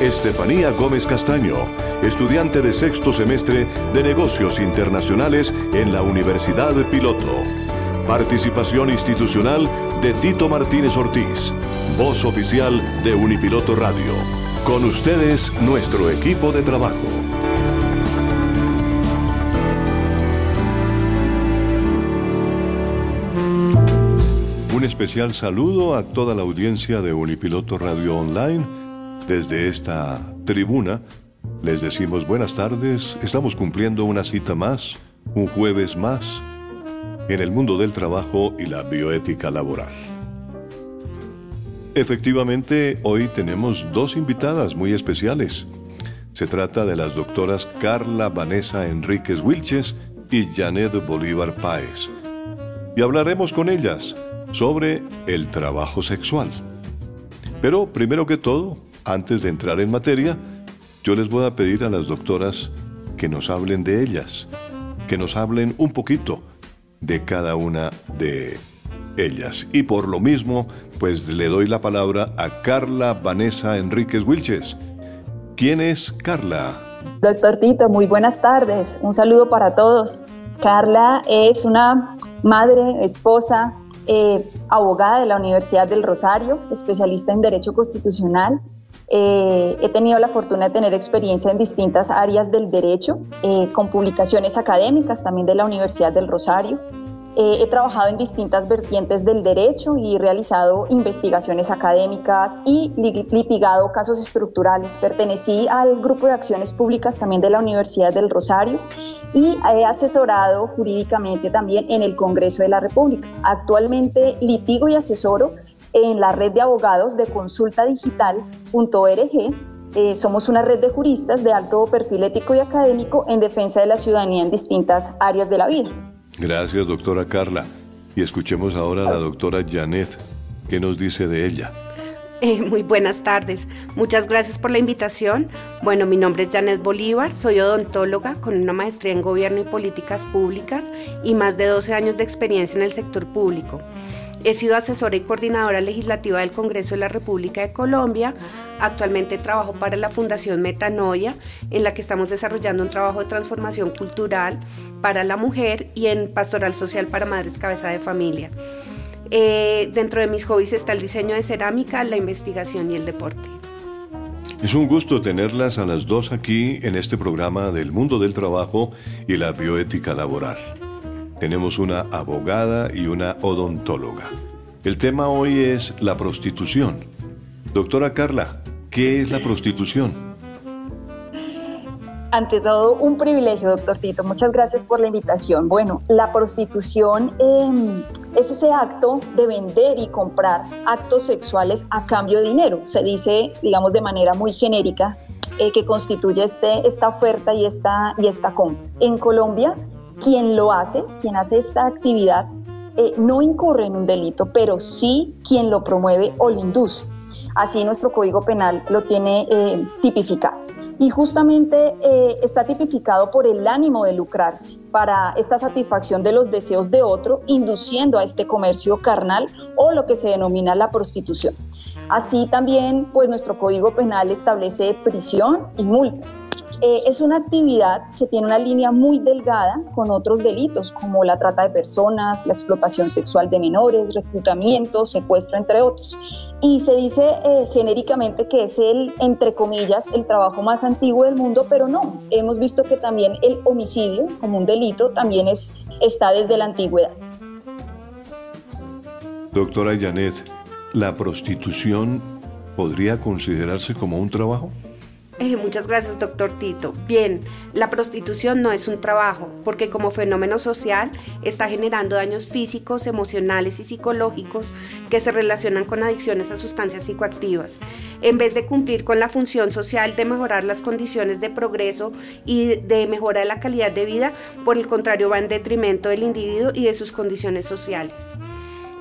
Estefanía Gómez Castaño, estudiante de sexto semestre de negocios internacionales en la Universidad Piloto. Participación institucional de Tito Martínez Ortiz, voz oficial de Unipiloto Radio. Con ustedes, nuestro equipo de trabajo. Un especial saludo a toda la audiencia de Unipiloto Radio Online. Desde esta tribuna les decimos buenas tardes. Estamos cumpliendo una cita más, un jueves más, en el mundo del trabajo y la bioética laboral. Efectivamente, hoy tenemos dos invitadas muy especiales. Se trata de las doctoras Carla Vanessa Enríquez Wilches y Janet Bolívar Páez. Y hablaremos con ellas sobre el trabajo sexual. Pero primero que todo, antes de entrar en materia, yo les voy a pedir a las doctoras que nos hablen de ellas, que nos hablen un poquito de cada una de ellas. Y por lo mismo, pues le doy la palabra a Carla Vanessa Enríquez Wilches. ¿Quién es Carla? Doctor Tito, muy buenas tardes. Un saludo para todos. Carla es una madre, esposa, eh, abogada de la Universidad del Rosario, especialista en Derecho Constitucional. Eh, he tenido la fortuna de tener experiencia en distintas áreas del derecho, eh, con publicaciones académicas también de la Universidad del Rosario. Eh, he trabajado en distintas vertientes del derecho y realizado investigaciones académicas y litigado casos estructurales. Pertenecí al grupo de acciones públicas también de la Universidad del Rosario y he asesorado jurídicamente también en el Congreso de la República. Actualmente litigo y asesoro en la red de abogados de consultadigital.org eh, somos una red de juristas de alto perfil ético y académico en defensa de la ciudadanía en distintas áreas de la vida. Gracias, doctora Carla. Y escuchemos ahora a la doctora Janet. ¿Qué nos dice de ella? Eh, muy buenas tardes. Muchas gracias por la invitación. Bueno, mi nombre es Janet Bolívar, soy odontóloga con una maestría en Gobierno y Políticas Públicas y más de 12 años de experiencia en el sector público. He sido asesora y coordinadora legislativa del Congreso de la República de Colombia. Actualmente trabajo para la Fundación Metanoia, en la que estamos desarrollando un trabajo de transformación cultural para la mujer y en pastoral social para madres cabeza de familia. Eh, dentro de mis hobbies está el diseño de cerámica, la investigación y el deporte. Es un gusto tenerlas a las dos aquí en este programa del mundo del trabajo y la bioética laboral tenemos una abogada y una odontóloga. El tema hoy es la prostitución. Doctora Carla, ¿qué es la prostitución? Ante todo, un privilegio, doctor Tito. Muchas gracias por la invitación. Bueno, la prostitución em, es ese acto de vender y comprar actos sexuales a cambio de dinero. Se dice, digamos, de manera muy genérica, eh, que constituye este, esta oferta y esta, y esta compra. En Colombia, quien lo hace, quien hace esta actividad, eh, no incurre en un delito, pero sí quien lo promueve o lo induce. Así nuestro Código Penal lo tiene eh, tipificado. Y justamente eh, está tipificado por el ánimo de lucrarse para esta satisfacción de los deseos de otro, induciendo a este comercio carnal o lo que se denomina la prostitución. Así también, pues nuestro Código Penal establece prisión y multas. Eh, es una actividad que tiene una línea muy delgada con otros delitos como la trata de personas, la explotación sexual de menores, reclutamiento, secuestro, entre otros. Y se dice eh, genéricamente que es el, entre comillas, el trabajo más antiguo del mundo, pero no. Hemos visto que también el homicidio como un delito también es, está desde la antigüedad. Doctora Janet, ¿la prostitución podría considerarse como un trabajo? Eh, muchas gracias, doctor Tito. Bien, la prostitución no es un trabajo, porque como fenómeno social está generando daños físicos, emocionales y psicológicos que se relacionan con adicciones a sustancias psicoactivas. En vez de cumplir con la función social de mejorar las condiciones de progreso y de mejora de la calidad de vida, por el contrario va en detrimento del individuo y de sus condiciones sociales.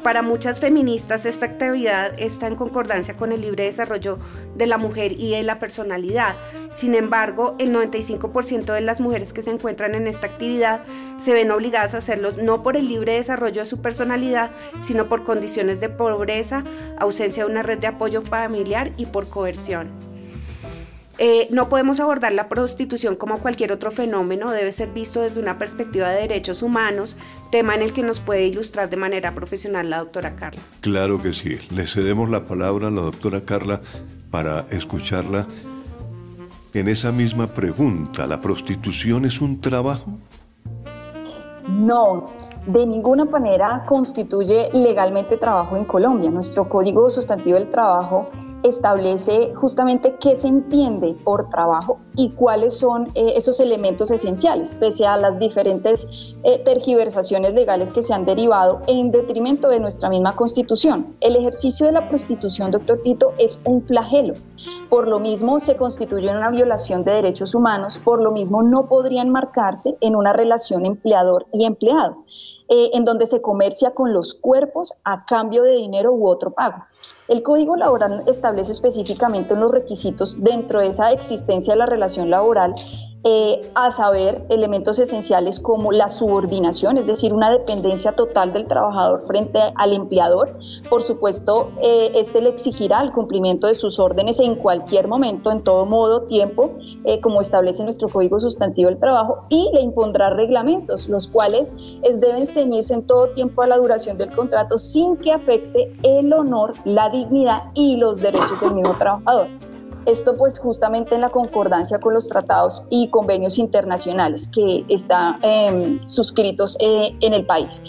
Para muchas feministas esta actividad está en concordancia con el libre desarrollo de la mujer y de la personalidad. Sin embargo, el 95% de las mujeres que se encuentran en esta actividad se ven obligadas a hacerlo no por el libre desarrollo de su personalidad, sino por condiciones de pobreza, ausencia de una red de apoyo familiar y por coerción. Eh, no podemos abordar la prostitución como cualquier otro fenómeno, debe ser visto desde una perspectiva de derechos humanos, tema en el que nos puede ilustrar de manera profesional la doctora Carla. Claro que sí, le cedemos la palabra a la doctora Carla para escucharla en esa misma pregunta. ¿La prostitución es un trabajo? No, de ninguna manera constituye legalmente trabajo en Colombia. Nuestro Código Sustantivo del Trabajo establece justamente qué se entiende por trabajo y cuáles son eh, esos elementos esenciales, pese a las diferentes eh, tergiversaciones legales que se han derivado en detrimento de nuestra misma constitución. El ejercicio de la prostitución, doctor Tito, es un flagelo. Por lo mismo se constituye una violación de derechos humanos, por lo mismo no podría enmarcarse en una relación empleador y empleado. Eh, en donde se comercia con los cuerpos a cambio de dinero u otro pago. El Código Laboral establece específicamente unos requisitos dentro de esa existencia de la relación laboral eh, a saber, elementos esenciales como la subordinación, es decir, una dependencia total del trabajador frente al empleador. Por supuesto, eh, este le exigirá el cumplimiento de sus órdenes en cualquier momento, en todo modo, tiempo, eh, como establece nuestro Código Sustantivo del Trabajo, y le impondrá reglamentos, los cuales deben ceñirse en todo tiempo a la duración del contrato sin que afecte el honor, la dignidad y los derechos del mismo trabajador. Esto pues justamente en la concordancia con los tratados y convenios internacionales que están em, suscritos eh, en el país.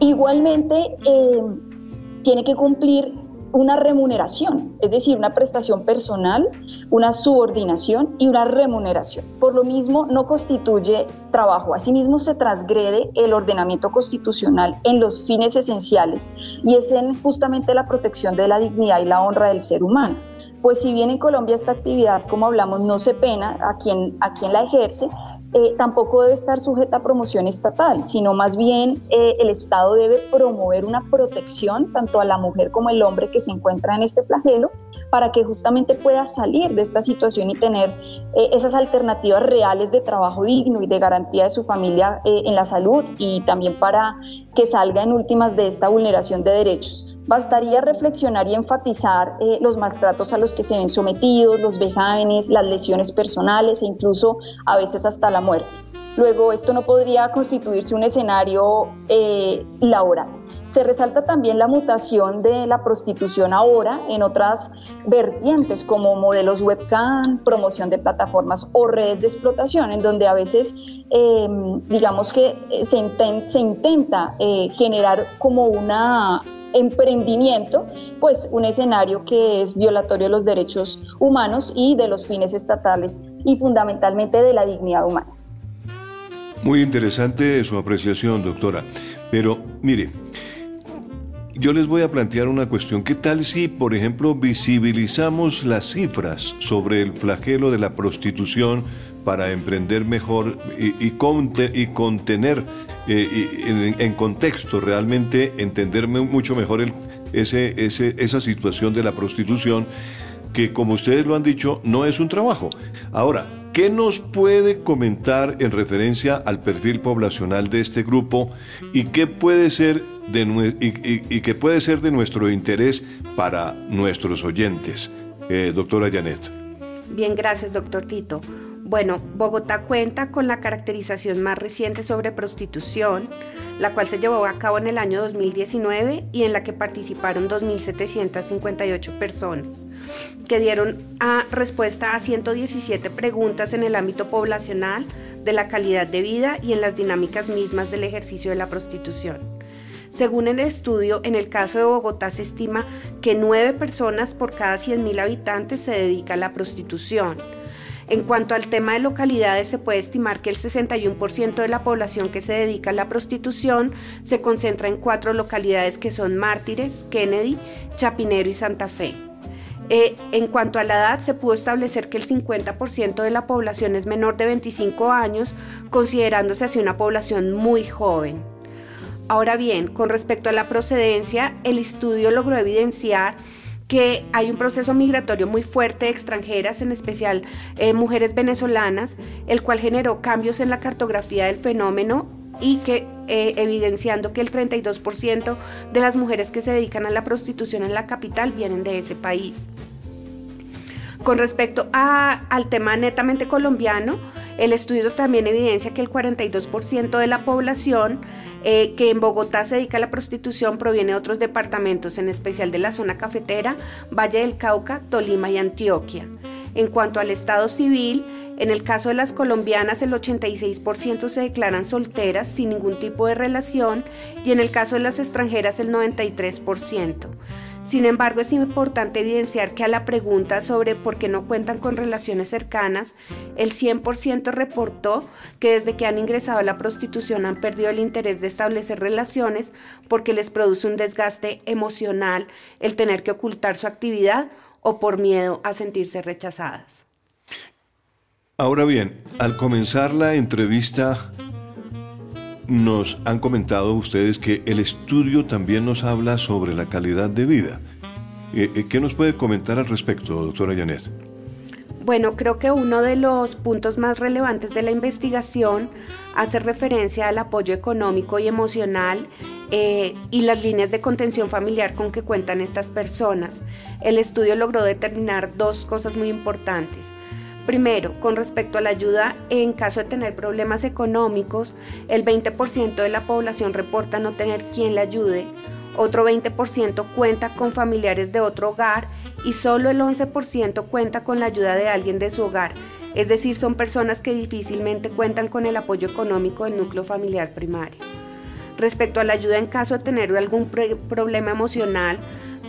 Igualmente em, tiene que cumplir una remuneración, es decir, una prestación personal, una subordinación y una remuneración. Por lo mismo, no constituye trabajo. Asimismo, se transgrede el ordenamiento constitucional en los fines esenciales y es en justamente la protección de la dignidad y la honra del ser humano pues si bien en Colombia esta actividad, como hablamos, no se pena a quien, a quien la ejerce, eh, tampoco debe estar sujeta a promoción estatal, sino más bien eh, el Estado debe promover una protección tanto a la mujer como al hombre que se encuentra en este flagelo para que justamente pueda salir de esta situación y tener eh, esas alternativas reales de trabajo digno y de garantía de su familia en la salud y también para que salga en últimas de esta vulneración de derechos. Bastaría reflexionar y enfatizar eh, los maltratos a los que se ven sometidos, los vejámenes, las lesiones personales e incluso a veces hasta la muerte. Luego, esto no podría constituirse un escenario eh, laboral. Se resalta también la mutación de la prostitución ahora en otras vertientes como modelos webcam, promoción de plataformas o redes de explotación, en donde a veces em, digamos que se, se intenta eh, generar como una emprendimiento, pues un escenario que es violatorio de los derechos humanos y de los fines estatales y fundamentalmente de la dignidad humana. Muy interesante su apreciación, doctora. Pero mire, yo les voy a plantear una cuestión. ¿Qué tal si, por ejemplo, visibilizamos las cifras sobre el flagelo de la prostitución para emprender mejor y, contener eh, en, contexto, realmente entenderme mucho mejor ese, esa situación de la prostitución, que como ustedes lo han dicho, no es un trabajo. Ahora, ¿Qué nos puede comentar en referencia al perfil poblacional de este grupo y qué puede ser de, y, qué puede ser de nuestro interés para nuestros oyentes? Eh, doctora Janet. Bien, gracias, doctor Tito. Bueno, Bogotá cuenta con la caracterización más reciente sobre prostitución, la cual se llevó a cabo en el año 2019 y en la que participaron 2.758 personas, que dieron respuesta a 117 preguntas en el ámbito poblacional, de la calidad de vida y en las dinámicas mismas del ejercicio de la prostitución. Según el estudio, en el caso de Bogotá se estima que 9 personas por cada 100.000 habitantes se dedica a la prostitución. En cuanto al tema de localidades, se puede estimar que el 61% de la población que se dedica a la prostitución se concentra en cuatro localidades que son Mártires, Kennedy, Chapinero y Santa Fe. Eh, en cuanto a la edad, se pudo establecer que el 50% de la población es menor de 25 años, considerándose así una población muy joven. Ahora bien, con respecto a la procedencia, el estudio logró evidenciar que hay un proceso migratorio muy fuerte de extranjeras, en especial eh, mujeres venezolanas, el cual generó cambios en la cartografía del fenómeno y que eh, evidenciando que el 32% de las mujeres que se dedican a la prostitución en la capital vienen de ese país. Con respecto al tema netamente colombiano, el estudio también evidencia que el 42% de la población eh, que en Bogotá se dedica a la prostitución proviene de otros departamentos, en especial de la zona cafetera, Valle del Cauca, Tolima y Antioquia. En cuanto al estado civil, en el caso de las colombianas el 86% se declaran solteras sin ningún tipo de relación y en el caso de las extranjeras el 93%. Sin embargo, es importante evidenciar que a la pregunta sobre por qué no cuentan con relaciones cercanas, el 100% reportó que desde que han ingresado a la prostitución han perdido el interés de establecer relaciones porque les produce un desgaste emocional el tener que ocultar su actividad o por miedo a sentirse rechazadas. Ahora bien, al comenzar la entrevista nos han comentado ustedes que el estudio también nos habla sobre la calidad de vida. Eh, eh, ¿Qué nos puede comentar al respecto, doctora Janet? Bueno, creo que uno de los puntos más relevantes de la investigación hace referencia al apoyo económico y emocional eh, y las líneas de contención familiar con que cuentan estas personas. El estudio logró determinar dos cosas muy importantes. Primero, con respecto a la ayuda en caso de tener problemas económicos, el 20% de la población reporta no tener quien la ayude, otro 20% cuenta con familiares de otro hogar y solo el 11% cuenta con la ayuda de alguien de su hogar, es decir, son personas que difícilmente cuentan con el apoyo económico del núcleo familiar primario. Respecto a la ayuda en caso de tener algún problema emocional,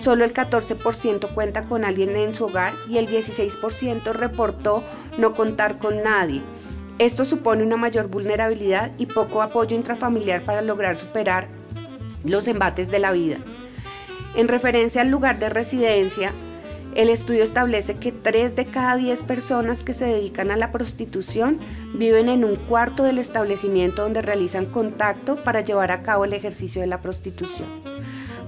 Solo el 14% cuenta con alguien en su hogar y el 16% reportó no contar con nadie. Esto supone una mayor vulnerabilidad y poco apoyo intrafamiliar para lograr superar los embates de la vida. En referencia al lugar de residencia, el estudio establece que 3 de cada 10 personas que se dedican a la prostitución viven en un cuarto del establecimiento donde realizan contacto para llevar a cabo el ejercicio de la prostitución.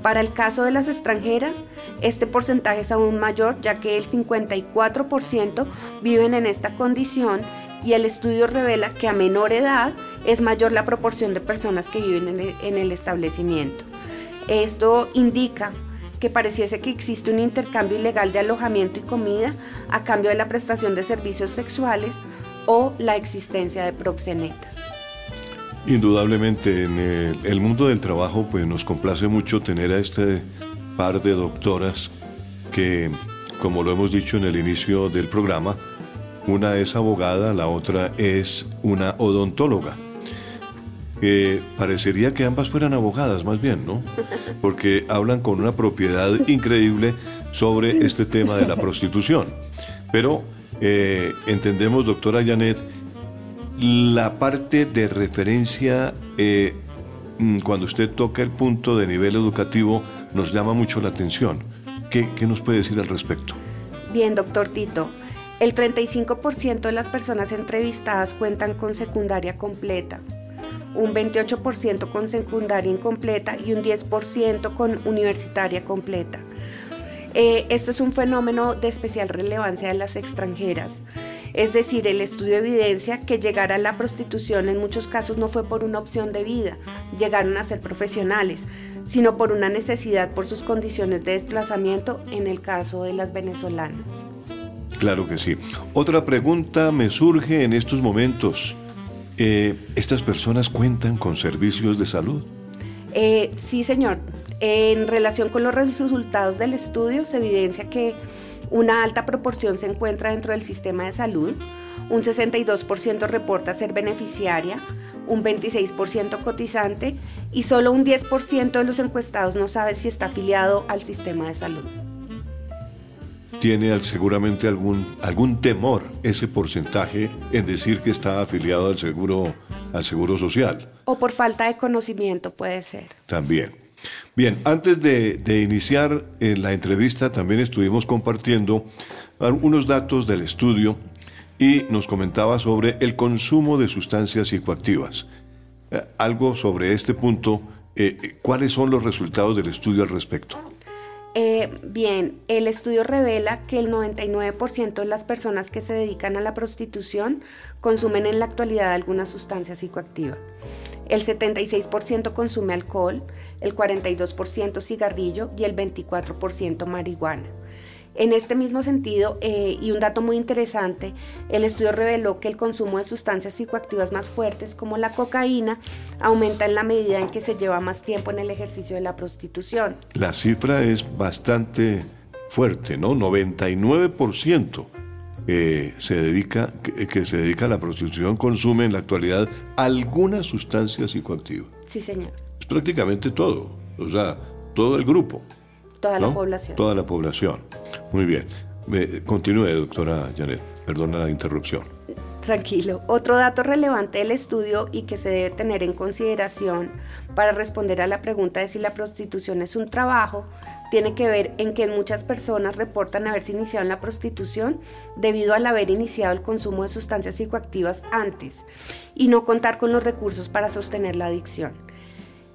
Para el caso de las extranjeras, este porcentaje es aún mayor ya que el 54% viven en esta condición y el estudio revela que a menor edad es mayor la proporción de personas que viven en el, establecimiento. Esto indica que pareciese que existe un intercambio ilegal de alojamiento y comida a cambio de la prestación de servicios sexuales o la existencia de proxenetas. Indudablemente en el, mundo del trabajo pues nos complace mucho tener a este par de doctoras que, como lo hemos dicho en el inicio del programa, una es abogada, la otra es una odontóloga. parecería que ambas fueran abogadas más bien, ¿no? Porque hablan con una propiedad increíble sobre este tema de la prostitución. Pero eh, entendemos, doctora Janet, la parte de referencia, eh, mm, cuando usted toca el punto de nivel educativo, nos llama mucho la atención. ¿Qué, qué nos puede decir al respecto? Bien, doctor Tito. El 35% de las personas entrevistadas cuentan con secundaria completa, un 28% con secundaria incompleta y un 10% con universitaria completa. Eh, este es un fenómeno de especial relevancia en las extranjeras. Es decir, el estudio evidencia que llegar a la prostitución en muchos casos no fue por una opción de vida, llegaron a ser profesionales, sino por una necesidad por sus condiciones de desplazamiento en el caso de las venezolanas. Claro que sí. Otra pregunta me surge en estos momentos. Eh, ¿Estas personas cuentan con servicios de salud? Eh, sí, señor. En relación con los resultados del estudio, se evidencia que una alta proporción se encuentra dentro del sistema de salud, un 62% reporta ser beneficiaria, un 26% cotizante y solo un 10% de los encuestados no sabe si está afiliado al sistema de salud. Tiene seguramente algún, algún temor ese porcentaje en decir que está afiliado al seguro, al seguro social. O por falta de conocimiento puede ser. También. Bien, antes de, iniciar eh, la entrevista también estuvimos compartiendo unos datos del estudio y nos comentaba sobre el consumo de sustancias psicoactivas. Eh, algo sobre este punto, eh, ¿cuáles son los resultados del estudio al respecto? bien, el estudio revela que el 99% de las personas que se dedican a la prostitución consumen en la actualidad alguna sustancia psicoactiva. El 76% consume alcohol, el 42% cigarrillo y el 24% marihuana. En este mismo sentido, eh, y un dato muy interesante, el estudio reveló que el consumo de sustancias psicoactivas más fuertes como la cocaína aumenta en la medida en que se lleva más tiempo en el ejercicio de la prostitución. La cifra es bastante fuerte, ¿no? 99% eh, se dedica, que, que, se dedica a la prostitución consume en la actualidad alguna sustancia psicoactiva. Sí, señor. Prácticamente todo, o sea, todo el grupo. Toda la población. Toda la población. Muy bien. continúe, doctora Janet. Perdona la interrupción. Tranquilo. Otro dato relevante del estudio y que se debe tener en consideración para responder a la pregunta de si la prostitución es un trabajo tiene que ver en que muchas personas reportan haberse iniciado en la prostitución debido al haber iniciado el consumo de sustancias psicoactivas antes y no contar con los recursos para sostener la adicción.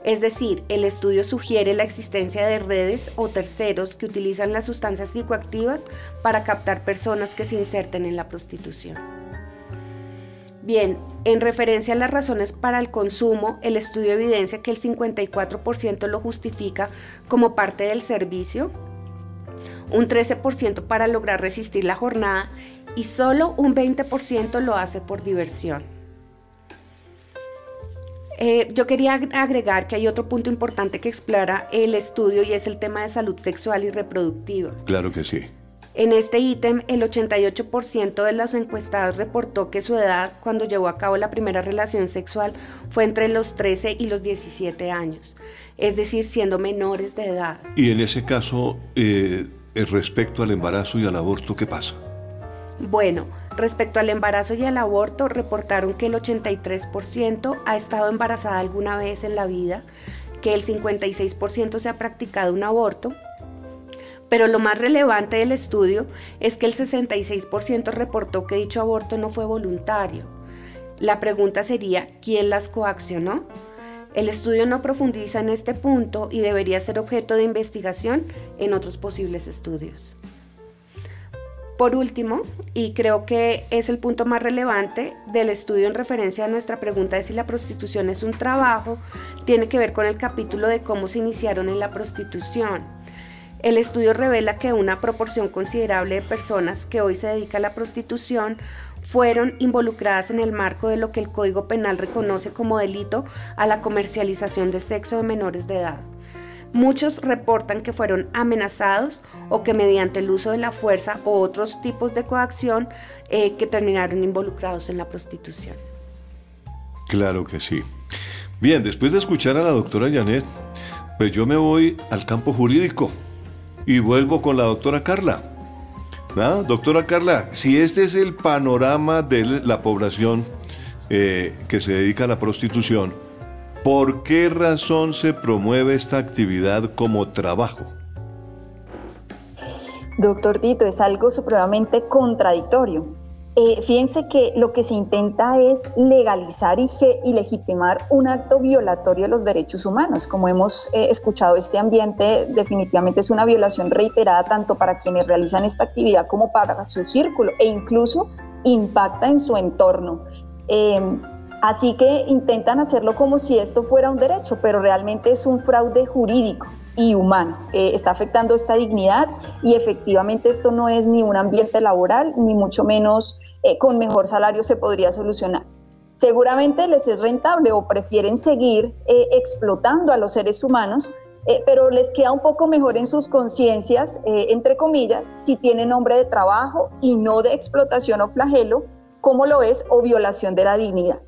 Es decir, el estudio sugiere la existencia de redes o terceros que utilizan las sustancias psicoactivas para captar personas que se inserten en la prostitución. Bien, en referencia a las razones para el consumo, el estudio evidencia que el 54% lo justifica como parte del servicio, un 13% para lograr resistir la jornada y solo un 20% lo hace por diversión. Eh, yo quería agregar que hay otro punto importante que explora el estudio y es el tema de salud sexual y reproductiva. Claro que sí. En este ítem, el 88% de los encuestados reportó que su edad cuando llevó a cabo la primera relación sexual fue entre los 13 y los 17 años, es decir, siendo menores de edad. Y en ese caso, eh, respecto al embarazo y al aborto, ¿qué pasa? Bueno, Respecto al embarazo y al aborto, reportaron que el 83% ha estado embarazada alguna vez en la vida, que el 56% se ha practicado un aborto, pero lo más relevante del estudio es que el 66% reportó que dicho aborto no fue voluntario. La pregunta sería, ¿quién las coaccionó? El estudio no profundiza en este punto y debería ser objeto de investigación en otros posibles estudios. Por último, y creo que es el punto más relevante del estudio en referencia a nuestra pregunta de si la prostitución es un trabajo, tiene que ver con el capítulo de cómo se iniciaron en la prostitución. El estudio revela que una proporción considerable de personas que hoy se dedican a la prostitución fueron involucradas en el marco de lo que el Código Penal reconoce como delito a la comercialización de sexo de menores de edad. Muchos reportan que fueron amenazados o que mediante el uso de la fuerza o otros tipos de coacción eh, que terminaron involucrados en la prostitución. Claro que sí. Bien, después de escuchar a la doctora Janet, pues yo me voy al campo jurídico y vuelvo con la doctora Carla. ¿Ah? Doctora Carla, si este es el panorama de la población eh, que se dedica a la prostitución, ¿Por qué razón se promueve esta actividad como trabajo? Doctor Tito, es algo supremamente contradictorio. Eh, fíjense que lo que se intenta es legalizar y, legitimar un acto violatorio de los derechos humanos. Como hemos eh, escuchado, este ambiente definitivamente es una violación reiterada tanto para quienes realizan esta actividad como para su círculo e incluso impacta en su entorno. Eh, Así que intentan hacerlo como si esto fuera un derecho, pero realmente es un fraude jurídico y humano. Eh, está afectando esta dignidad y efectivamente esto no es ni un ambiente laboral, ni mucho menos eh, con mejor salario se podría solucionar. Seguramente les es rentable o prefieren seguir eh, explotando a los seres humanos, pero les queda un poco mejor en sus conciencias, entre comillas, si tienen nombre de trabajo y no de explotación o flagelo, como lo es o violación de la dignidad.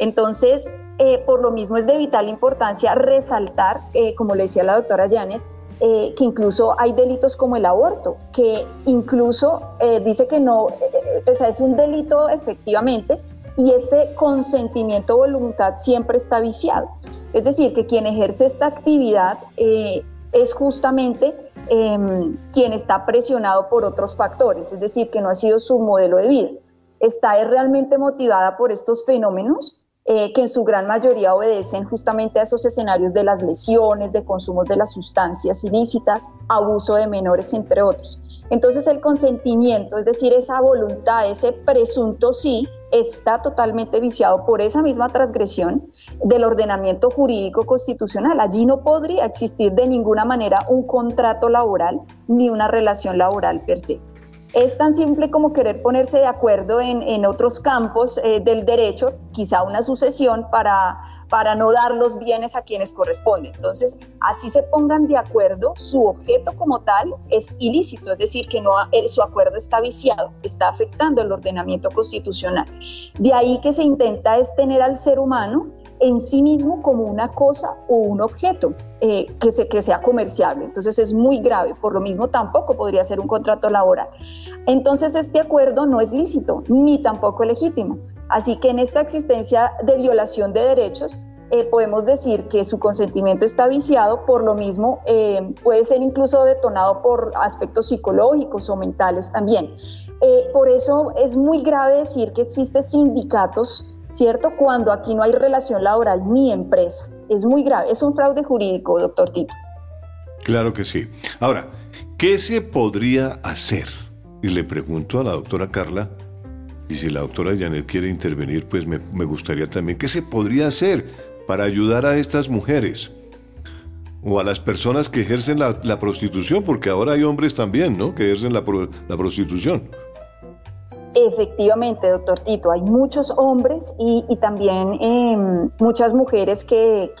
Entonces, eh, por lo mismo es de vital importancia resaltar, eh, como le decía la doctora Janet, eh, que incluso hay delitos como el aborto, que incluso dice que no, o sea, es un delito efectivamente, y este consentimiento voluntad siempre está viciado. Es decir, que quien ejerce esta actividad es justamente em, quien está presionado por otros factores, es decir, que no ha sido su modelo de vida. Está realmente motivada por estos fenómenos eh, que en su gran mayoría obedecen justamente a esos escenarios de las lesiones, de consumo de las sustancias ilícitas, abuso de menores, entre otros. Entonces el consentimiento, es decir, esa voluntad, ese presunto sí, está totalmente viciado por esa misma transgresión del ordenamiento jurídico constitucional. Allí no podría existir de ninguna manera un contrato laboral ni una relación laboral per se. Es tan simple como querer ponerse de acuerdo en, otros campos eh, del derecho, quizá una sucesión para, para no dar los bienes a quienes corresponden. Entonces, así se pongan de acuerdo, su objeto como tal es ilícito, es decir, que no, su acuerdo está viciado, está afectando el ordenamiento constitucional. De ahí que se intenta es tener al ser humano en sí mismo como una cosa o un objeto eh, que, se, que sea comerciable. Entonces es muy grave, por lo mismo tampoco podría ser un contrato laboral. Entonces este acuerdo no es lícito ni tampoco legítimo. Así que en esta existencia de violación de derechos, eh, podemos decir que su consentimiento está viciado, por lo mismo eh, puede ser incluso detonado por aspectos psicológicos o mentales también. por eso es muy grave decir que existen sindicatos ¿cierto? Cuando aquí no hay relación laboral ni empresa. Es muy grave, es un fraude jurídico, doctor Tito. Claro que sí. Ahora, ¿qué se podría hacer? Y le pregunto a la doctora Carla, y si la doctora Janet quiere intervenir, pues me, gustaría también, ¿qué se podría hacer para ayudar a estas mujeres? O a las personas que ejercen la, prostitución, porque ahora hay hombres también, ¿no? Que ejercen la prostitución. Efectivamente, doctor Tito, hay muchos hombres y, también em, muchas mujeres que,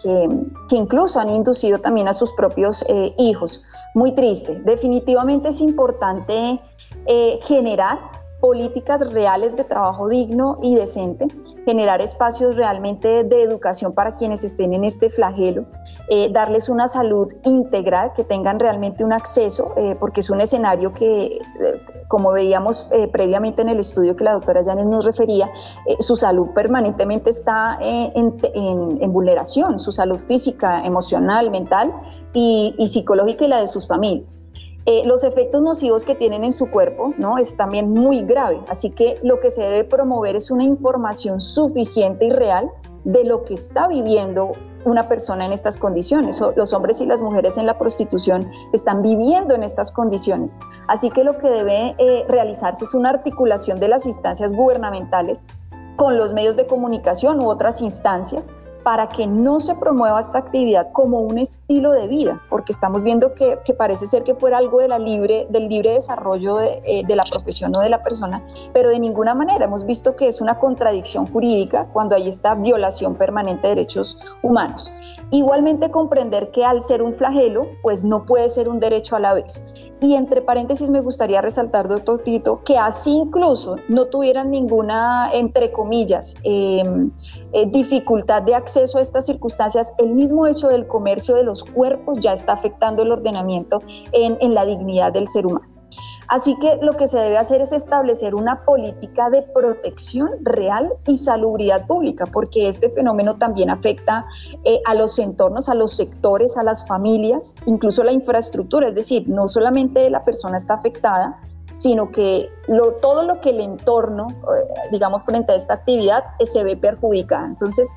incluso han inducido también a sus propios eh, hijos. Muy triste. Definitivamente es importante eh, generar políticas reales de trabajo digno y decente, generar espacios realmente de educación para quienes estén en este flagelo, eh, darles una salud integral, que tengan realmente un acceso, porque es un escenario que, como veíamos previamente en el estudio que la doctora Janes nos refería, su salud permanentemente está en, vulneración, su salud física, emocional, mental y psicológica y la de sus familias. Eh, los efectos nocivos que tienen en su cuerpo ¿no? es también muy grave, así que lo que se debe promover es una información suficiente y real de lo que está viviendo una persona en estas condiciones. Los hombres y las mujeres en la prostitución están viviendo en estas condiciones. Así que lo que debe eh, realizarse es una articulación de las instancias gubernamentales con los medios de comunicación u otras instancias para que no se promueva esta actividad como un estilo de vida, porque estamos viendo que, parece ser que fuera algo de del libre desarrollo eh, de, la profesión o de la persona, pero de ninguna manera hemos visto que es una contradicción jurídica cuando hay esta violación permanente de derechos humanos. Igualmente comprender que al ser un flagelo, pues no puede ser un derecho a la vez. Y entre paréntesis me gustaría resaltar, doctor Tito, que así incluso no tuvieran ninguna, entre comillas, em, eh, dificultad de acceso a estas circunstancias, el mismo hecho del comercio de los cuerpos ya está afectando el ordenamiento en, en la dignidad del ser humano. Así que lo que se debe hacer es establecer una política de protección real y salubridad pública, porque este fenómeno también afecta eh, a los entornos, a los sectores, a las familias, incluso la infraestructura, es decir, no solamente la persona está afectada, sino que todo lo que el entorno, eh, digamos, frente a esta actividad, eh, se ve perjudicada. Entonces,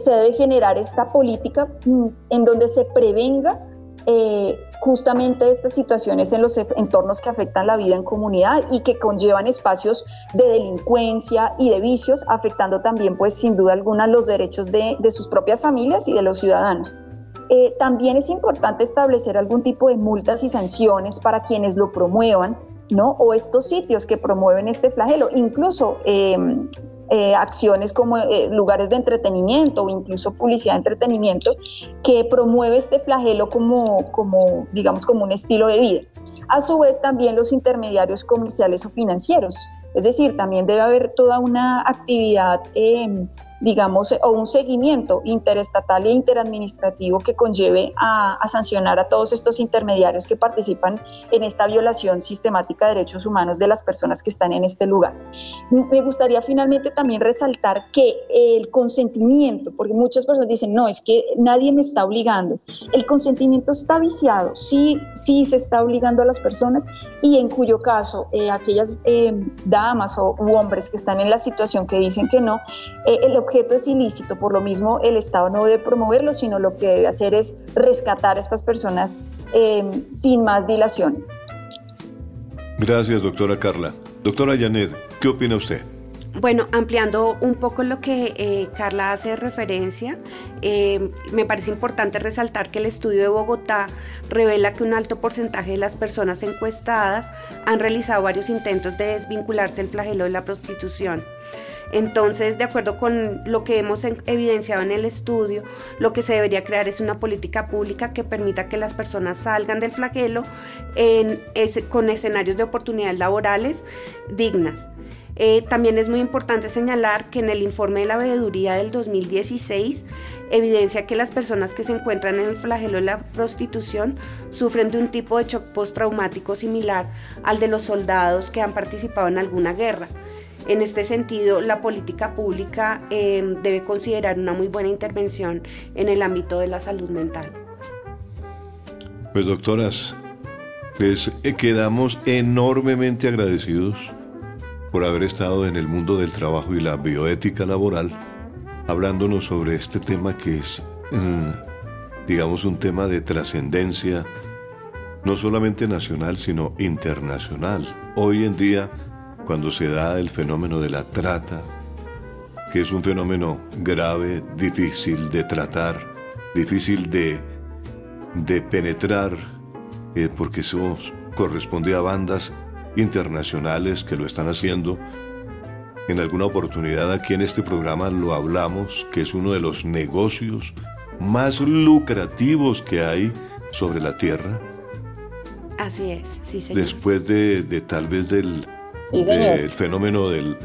se debe generar esta política mm, en donde se prevenga eh, justamente estas situaciones en los entornos que afectan la vida en comunidad y que conllevan espacios de delincuencia y de vicios, afectando también, pues sin duda alguna, los derechos de, sus propias familias y de los ciudadanos. Eh, también es importante establecer algún tipo de multas y sanciones para quienes lo promuevan, ¿no? O estos sitios que promueven este flagelo, incluso eh, eh, acciones como eh, lugares de entretenimiento o incluso publicidad de entretenimiento que promueve este flagelo como, como, digamos, como un estilo de vida. A su vez, también los intermediarios comerciales o financieros. Es decir, también debe haber toda una actividad eh, digamos, o un seguimiento interestatal e interadministrativo que conlleve a, sancionar a todos estos intermediarios que participan en esta violación sistemática de derechos humanos de las personas que están en este lugar. Me gustaría finalmente también resaltar que el consentimiento, porque muchas personas dicen, no, es que nadie me está obligando. El consentimiento está viciado, sí, sí se está obligando a las personas y en cuyo caso eh, aquellas eh, damas o u hombres que están en la situación que dicen que no, eh, el objeto es ilícito, por lo mismo el Estado no debe promoverlo, sino lo que debe hacer es rescatar a estas personas em, sin más dilación. Gracias, doctora Carla. Doctora Janet, ¿qué opina usted? Bueno, ampliando un poco lo que eh, Carla hace referencia, eh, me parece importante resaltar que el estudio de Bogotá revela que un alto porcentaje de las personas encuestadas han realizado varios intentos de desvincularse del flagelo de la prostitución. Entonces, de acuerdo con lo que hemos evidenciado en el estudio, lo que se debería crear es una política pública que permita que las personas salgan del flagelo con escenarios de oportunidades laborales dignas. Eh, también es muy importante señalar que en el informe de la veeduría del 2016 evidencia que las personas que se encuentran en el flagelo de la prostitución sufren de un tipo de shock postraumático similar al de los soldados que han participado en alguna guerra. En este sentido, la política pública eh, debe considerar una muy buena intervención en el ámbito de la salud mental. Pues doctoras, les eh, quedamos enormemente agradecidos por haber estado en el mundo del trabajo y la bioética laboral, hablándonos sobre este tema que es, mm, digamos, un tema de trascendencia, no solamente nacional, sino internacional. Hoy en día, cuando se da el fenómeno de la trata, que es un fenómeno grave, difícil de tratar, difícil de, de penetrar, eh, porque eso corresponde a bandas internacionales que lo están haciendo. En alguna oportunidad aquí en este programa lo hablamos, que es uno de los negocios más lucrativos que hay sobre la Tierra. Así es, sí, señor. Después de, tal vez del, fenómeno del,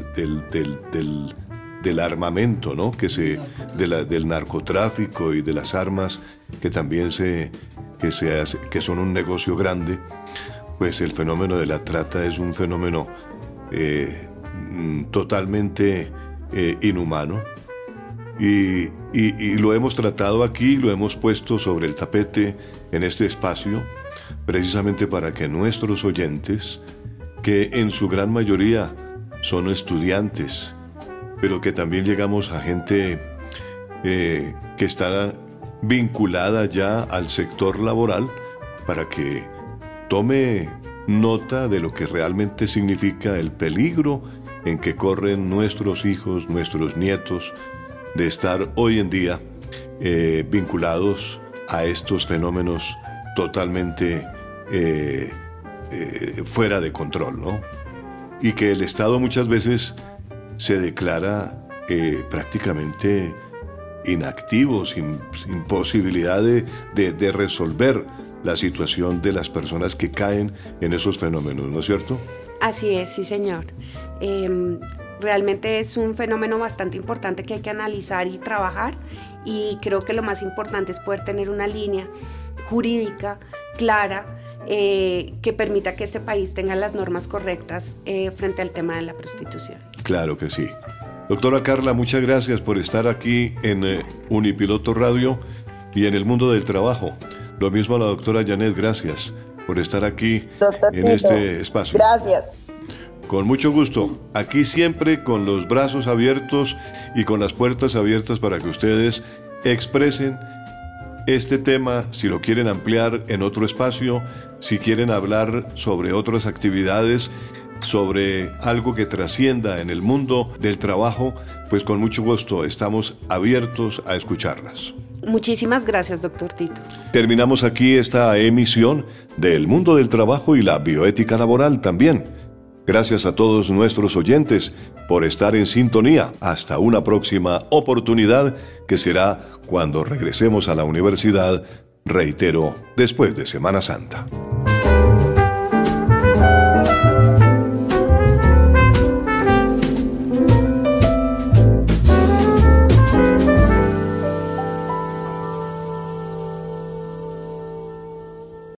del, armamento, ¿no? Que se, del narcotráfico y de las armas, que también se, que, se que son un negocio grande pues el fenómeno de la trata es un fenómeno eh, mm, totalmente eh, inhumano y, lo hemos tratado aquí, lo hemos puesto sobre el tapete en este espacio, precisamente para que nuestros oyentes, que en su gran mayoría son estudiantes, pero que también llegamos a gente eh, que está vinculada ya al sector laboral, para que tome nota de lo que realmente significa el peligro en que corren nuestros hijos, nuestros nietos, de estar hoy en día eh, vinculados a estos fenómenos totalmente eh, eh, fuera de control, ¿no? Y que el Estado muchas veces se declara prácticamente inactivo, sin, posibilidad de resolver la situación de las personas que caen en esos fenómenos, ¿no es cierto? Así es, sí señor. Em, realmente es un fenómeno bastante importante que hay que analizar y trabajar y creo que lo más importante es poder tener una línea jurídica clara eh, que permita que este país tenga las normas correctas eh, frente al tema de la prostitución. Claro que sí. Doctora Carla, muchas gracias por estar aquí en eh, Unipiloto Radio y en el mundo del trabajo. Lo mismo a la doctora Janet, gracias por estar aquí en este espacio. Gracias. Con mucho gusto. Aquí siempre con los brazos abiertos y con las puertas abiertas para que ustedes expresen este tema, si lo quieren ampliar en otro espacio, si quieren hablar sobre otras actividades, sobre algo que trascienda en el mundo del trabajo, pues con mucho gusto estamos abiertos a escucharlas. Muchísimas gracias, doctor Tito. Terminamos aquí esta emisión del mundo del trabajo y la bioética laboral también. Gracias a todos nuestros oyentes por estar en sintonía. Hasta una próxima oportunidad que será cuando regresemos a la universidad, reitero, después de Semana Santa.